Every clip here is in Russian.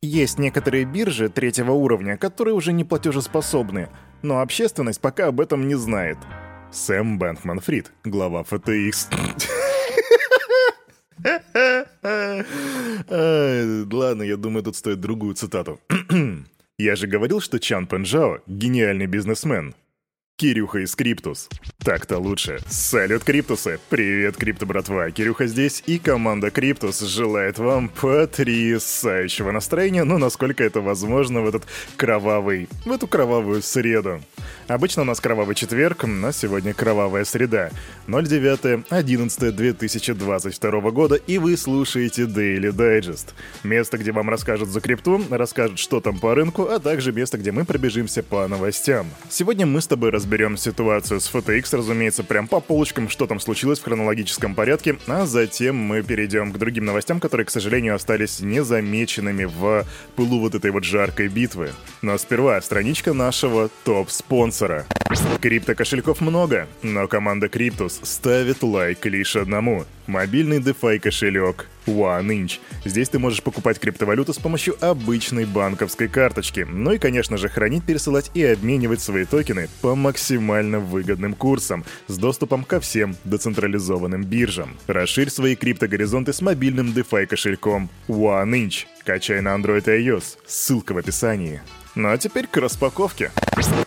Есть некоторые биржи третьего уровня, которые уже не платежеспособны, но общественность пока об этом не знает. Сэм Бэнкман Фрид, глава FTX. Ладно, я думаю, тут стоит другую цитату. Я же говорил, что Чанпэн Чжао — гениальный бизнесмен. Кирюха из Криптус. Так-то лучше. Салют, Криптусы! Привет, Крипто братва! Кирюха здесь, и команда Криптус желает вам потрясающего настроения, ну, насколько это возможно в этот кровавый, в эту кровавую среду. Обычно у нас кровавый четверг, но сегодня кровавая среда. 09.11.2022 года, и вы слушаете Daily Digest. Место, где вам расскажут за крипту, расскажут, что там по рынку, а также место, где мы пробежимся по новостям. Сегодня мы с тобой разберем ситуацию с FTX, разумеется, прям по полочкам, что там случилось в хронологическом порядке, а затем мы перейдем к другим новостям, которые, к сожалению, остались незамеченными в пылу вот этой вот жаркой битвы. Но сперва страничка нашего топ-спонсора. Крипто-кошельков много, но команда Cryptus ставит лайк лишь одному — мобильный DeFi кошелек OneInch. Здесь ты можешь покупать криптовалюту с помощью обычной банковской карточки. Ну и, конечно же, хранить, пересылать и обменивать свои токены по максимально выгодным курсам с доступом ко всем децентрализованным биржам. Расширь свои криптогоризонты с мобильным DeFi кошельком OneInch. Качай на Android и iOS. Ссылка в описании. Ну а теперь к распаковке.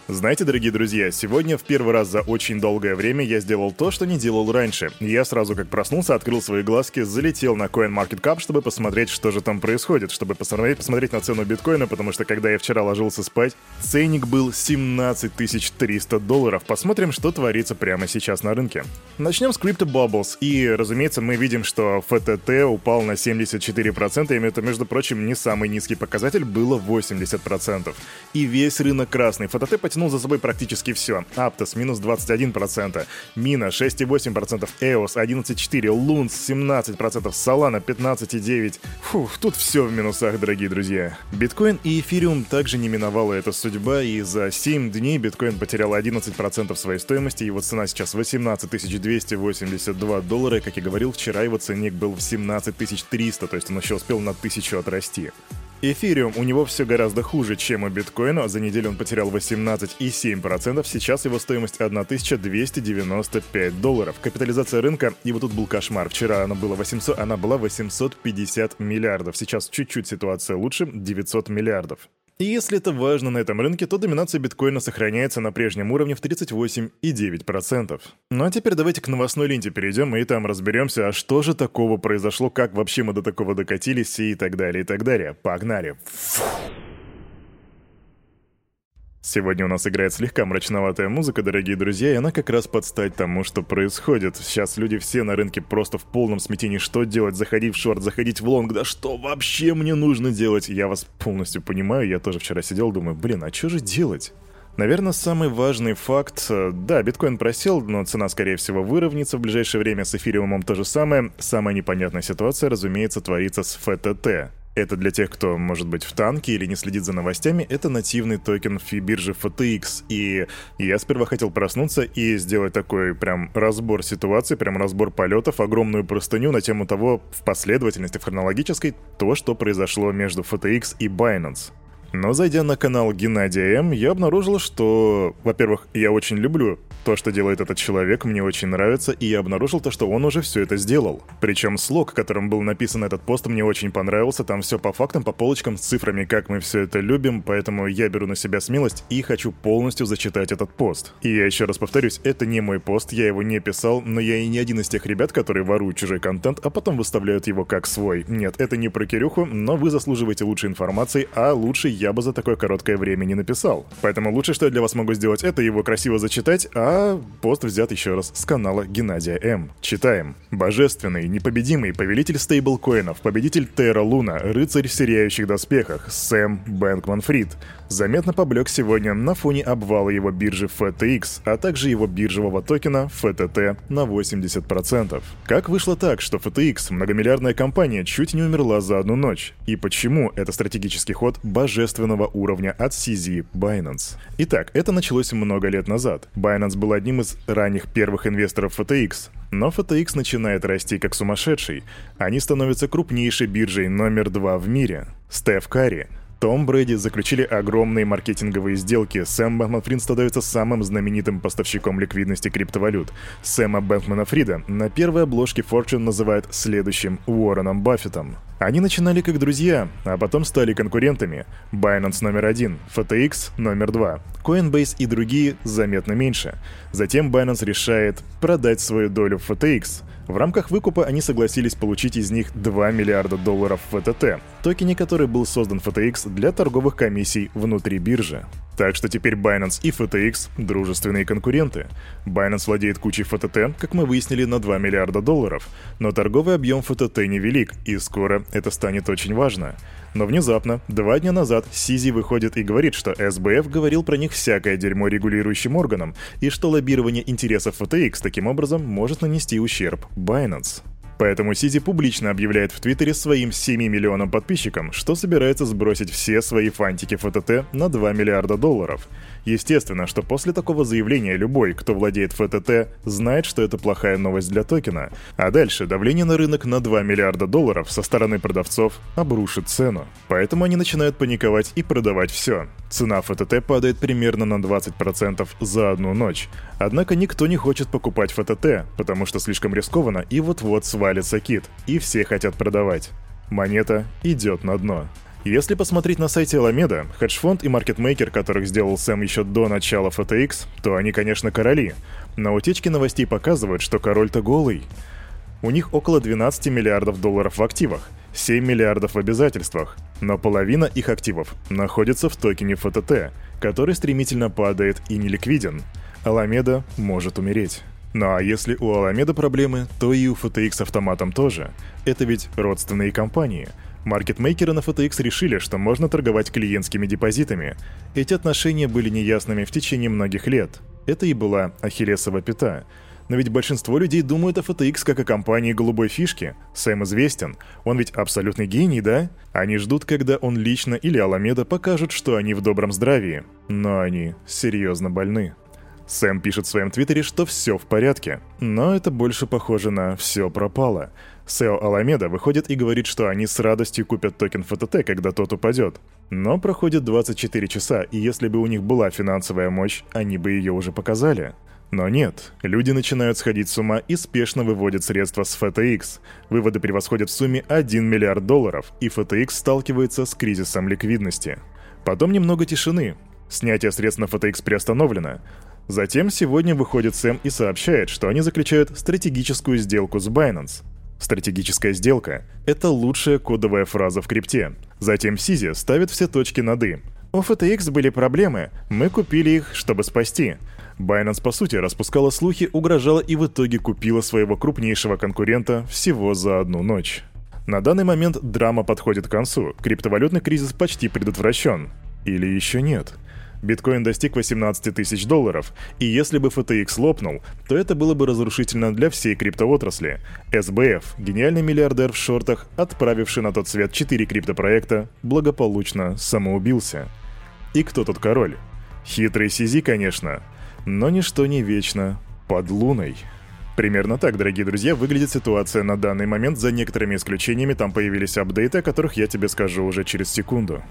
Знаете, дорогие друзья, сегодня в первый раз за очень долгое время я сделал то, что не делал раньше. Я сразу как проснулся, открыл свои глазки, залетел на CoinMarketCap, чтобы посмотреть, что же там происходит, чтобы посмотреть, посмотреть на цену биткоина, потому что когда я вчера ложился спать, ценник был 17 300 долларов. Посмотрим, что творится прямо сейчас на рынке. Начнем с Crypto Bubbles, и, разумеется, мы видим, что FTT упал на 74%, и это, между прочим, не самый низкий показатель, было 80%. И весь рынок красный. FTT потянул за собой практически все. Аптос минус 21%, Мина 6,8%, EOS 11,4%, Лунс 17%, Solana 15,9%. Фух, тут все в минусах, дорогие друзья. Биткоин и эфириум также не миновала эта судьба, и за 7 дней биткоин потерял 11% своей стоимости, его цена сейчас 18 282 доллара, как и говорил, вчера его ценник был в 17 300, то есть он еще успел на 1000 отрасти. Эфириум у него все гораздо хуже, чем у биткоина. За неделю он потерял 18,7%. Сейчас его стоимость 1295 долларов. Капитализация рынка, и вот тут был кошмар. Вчера она была 800, она была 850 миллиардов. Сейчас чуть-чуть ситуация лучше, 900 миллиардов. И если это важно на этом рынке, то доминация биткоина сохраняется на прежнем уровне в 38,9%. Ну а теперь давайте к новостной ленте перейдем и там разберемся, а что же такого произошло, как вообще мы до такого докатились и так далее, и так далее. Погнали! Фу. Сегодня у нас играет слегка мрачноватая музыка, дорогие друзья, и она как раз подстать тому, что происходит. Сейчас люди все на рынке просто в полном смятении. Что делать? Заходить в шорт, заходить в лонг? Да что вообще мне нужно делать? Я вас полностью понимаю. Я тоже вчера сидел, думаю, блин, а что же делать? Наверное, самый важный факт... Э, да, биткоин просел, но цена, скорее всего, выровняется в ближайшее время. С эфириумом то же самое. Самая непонятная ситуация, разумеется, творится с FTT. Это для тех, кто, может быть, в танке или не следит за новостями, это нативный токен биржи FTX. И я сперва хотел проснуться и сделать такой прям разбор ситуации, прям разбор полетов, огромную простыню на тему того, в последовательности, в хронологической, то, что произошло между FTX и Binance. Но зайдя на канал Геннадия М, я обнаружил, что, во-первых, я очень люблю то, что делает этот человек, мне очень нравится, и я обнаружил то, что он уже все это сделал. Причем слог, которым был написан этот пост, мне очень понравился, там все по фактам, по полочкам, с цифрами, как мы все это любим, поэтому я беру на себя смелость и хочу полностью зачитать этот пост. И я еще раз повторюсь, это не мой пост, я его не писал, но я и не один из тех ребят, которые воруют чужой контент, а потом выставляют его как свой. Нет, это не про Кирюху, но вы заслуживаете лучшей информации, а лучше я бы за такое короткое время не написал. Поэтому лучше, что я для вас могу сделать, это его красиво зачитать, а пост взят еще раз с канала Геннадия М. Читаем. Божественный, непобедимый повелитель стейблкоинов, победитель Терра Луна, рыцарь в сияющих доспехах, Сэм Бэнкман Фрид, заметно поблек сегодня на фоне обвала его биржи FTX, а также его биржевого токена FTT на 80%. Как вышло так, что FTX, многомиллиардная компания, чуть не умерла за одну ночь? И почему это стратегический ход божественный божественного уровня от CZ Binance. Итак, это началось много лет назад. Binance был одним из ранних первых инвесторов FTX, но FTX начинает расти как сумасшедший. Они становятся крупнейшей биржей номер два в мире. Стеф Карри том Брэди заключили огромные маркетинговые сделки. Сэм Бэнкман-Фрид становится самым знаменитым поставщиком ликвидности криптовалют. Сэма Бэнкмана-Фрида на первой обложке Fortune называют следующим Уорреном Баффетом. Они начинали как друзья, а потом стали конкурентами. Binance номер один, FTX номер два, Coinbase и другие заметно меньше. Затем Binance решает продать свою долю в FTX. В рамках выкупа они согласились получить из них 2 миллиарда долларов в ВТТ, токене который был создан FTX для торговых комиссий внутри биржи. Так что теперь Binance и FTX — дружественные конкуренты. Binance владеет кучей FTT, как мы выяснили, на 2 миллиарда долларов, но торговый объем FTT невелик, и скоро это станет очень важно. Но внезапно, два дня назад, Сизи выходит и говорит, что СБФ говорил про них всякое дерьмо регулирующим органам, и что лоббирование интересов FTX таким образом может нанести ущерб Binance. Поэтому Сизи публично объявляет в Твиттере своим 7 миллионам подписчикам, что собирается сбросить все свои фантики ФТТ на 2 миллиарда долларов. Естественно, что после такого заявления любой, кто владеет ФТТ, знает, что это плохая новость для токена. А дальше давление на рынок на 2 миллиарда долларов со стороны продавцов обрушит цену. Поэтому они начинают паниковать и продавать все. Цена ФТТ падает примерно на 20% за одну ночь. Однако никто не хочет покупать ФТТ, потому что слишком рискованно и вот-вот свалится кит, и все хотят продавать. Монета идет на дно. Если посмотреть на сайте Alameda, хедж-фонд и маркетмейкер, которых сделал Сэм еще до начала FTX, то они, конечно, короли. Но утечки новостей показывают, что король-то голый. У них около 12 миллиардов долларов в активах, 7 миллиардов в обязательствах, но половина их активов находится в токене ФТТ, который стремительно падает и неликвиден. Аламеда может умереть. Ну а если у Аламеда проблемы, то и у FTX автоматом тоже. Это ведь родственные компании. Маркетмейкеры на FTX решили, что можно торговать клиентскими депозитами. Эти отношения были неясными в течение многих лет. Это и была Ахиллесова пята. Но ведь большинство людей думают о FTX как о компании голубой фишки. Сэм известен. Он ведь абсолютный гений, да? Они ждут, когда он лично или Аламеда покажут, что они в добром здравии. Но они серьезно больны. Сэм пишет в своем твиттере, что все в порядке. Но это больше похоже на «все пропало». Сео Аламеда выходит и говорит, что они с радостью купят токен ФТТ, когда тот упадет. Но проходит 24 часа, и если бы у них была финансовая мощь, они бы ее уже показали. Но нет, люди начинают сходить с ума и спешно выводят средства с FTX. Выводы превосходят в сумме 1 миллиард долларов, и FTX сталкивается с кризисом ликвидности. Потом немного тишины. Снятие средств на FTX приостановлено. Затем сегодня выходит Сэм и сообщает, что они заключают стратегическую сделку с Binance. Стратегическая сделка — это лучшая кодовая фраза в крипте. Затем Сизи ставит все точки над «и». У FTX были проблемы, мы купили их, чтобы спасти. Binance, по сути, распускала слухи, угрожала и в итоге купила своего крупнейшего конкурента всего за одну ночь. На данный момент драма подходит к концу, криптовалютный кризис почти предотвращен. Или еще нет? Биткоин достиг 18 тысяч долларов, и если бы FTX лопнул, то это было бы разрушительно для всей криптоотрасли. СБФ, гениальный миллиардер в шортах, отправивший на тот свет 4 криптопроекта, благополучно самоубился. И кто тут король? Хитрый Сизи, конечно, но ничто не вечно под луной. Примерно так, дорогие друзья, выглядит ситуация на данный момент, за некоторыми исключениями там появились апдейты, о которых я тебе скажу уже через секунду.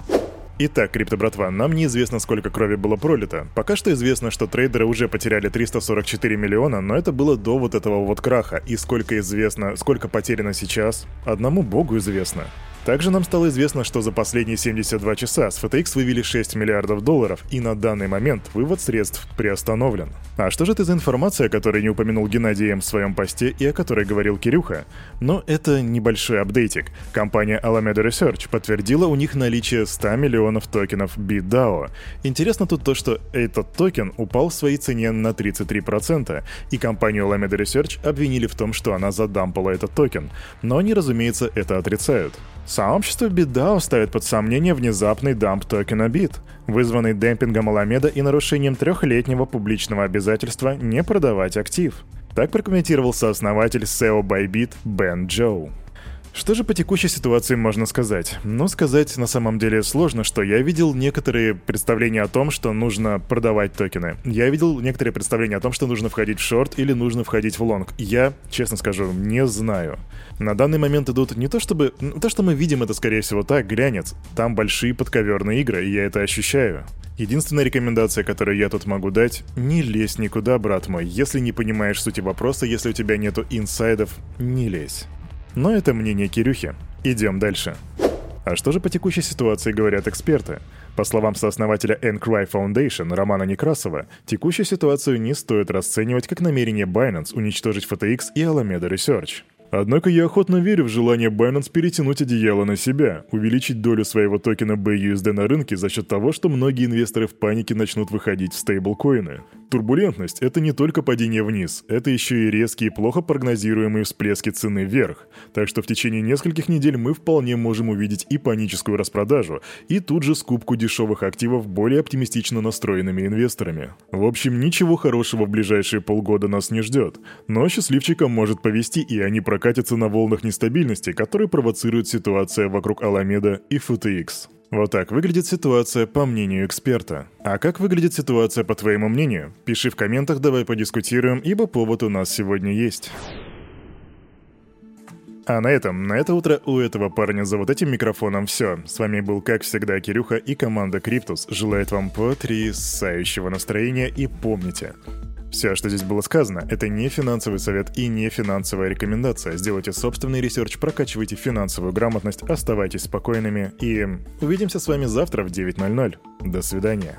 Итак, крипто-братва, нам неизвестно, сколько крови было пролито. Пока что известно, что трейдеры уже потеряли 344 миллиона, но это было до вот этого вот краха. И сколько известно, сколько потеряно сейчас, одному богу известно. Также нам стало известно, что за последние 72 часа с FTX вывели 6 миллиардов долларов, и на данный момент вывод средств приостановлен. А что же это за информация, о которой не упомянул Геннадий М в своем посте и о которой говорил Кирюха? Но это небольшой апдейтик. Компания Alameda Research подтвердила у них наличие 100 миллионов токенов BitDAO. Интересно тут то, что этот токен упал в своей цене на 33%, и компанию Alameda Research обвинили в том, что она задампала этот токен. Но они, разумеется, это отрицают. Сообщество BitDAO ставит под сомнение внезапный дамп токена BIT, вызванный демпингом Alameda и нарушением трехлетнего публичного обязательства не продавать актив. Так прокомментировал сооснователь CEO Bybit Бен Джоу. Что же по текущей ситуации можно сказать? Ну, сказать на самом деле сложно, что я видел некоторые представления о том, что нужно продавать токены. Я видел некоторые представления о том, что нужно входить в шорт или нужно входить в лонг. Я, честно скажу, не знаю. На данный момент идут не то чтобы... То, что мы видим, это скорее всего так, глянец. Там большие подковерные игры, и я это ощущаю. Единственная рекомендация, которую я тут могу дать, не лезь никуда, брат мой. Если не понимаешь сути вопроса, если у тебя нету инсайдов, не лезь. Но это мнение Кирюхи. Идем дальше. А что же по текущей ситуации говорят эксперты? По словам сооснователя Encry Foundation Романа Некрасова, текущую ситуацию не стоит расценивать как намерение Binance уничтожить FTX и Alameda Research. Однако я охотно верю в желание Binance перетянуть одеяло на себя, увеличить долю своего токена BUSD на рынке за счет того, что многие инвесторы в панике начнут выходить в стейблкоины. Турбулентность – это не только падение вниз, это еще и резкие, плохо прогнозируемые всплески цены вверх. Так что в течение нескольких недель мы вполне можем увидеть и паническую распродажу, и тут же скупку дешевых активов более оптимистично настроенными инвесторами. В общем, ничего хорошего в ближайшие полгода нас не ждет. Но счастливчикам может повести, и они прокатятся на волнах нестабильности, которые провоцирует ситуация вокруг Аламеда и FTX. Вот так выглядит ситуация по мнению эксперта. А как выглядит ситуация по твоему мнению? Пиши в комментах, давай подискутируем, ибо повод у нас сегодня есть. А на этом, на это утро у этого парня за вот этим микрофоном все. С вами был, как всегда, Кирюха и команда Криптус. Желает вам потрясающего настроения и помните, все, что здесь было сказано, это не финансовый совет и не финансовая рекомендация. Сделайте собственный research, прокачивайте финансовую грамотность, оставайтесь спокойными и увидимся с вами завтра в 9.00. До свидания.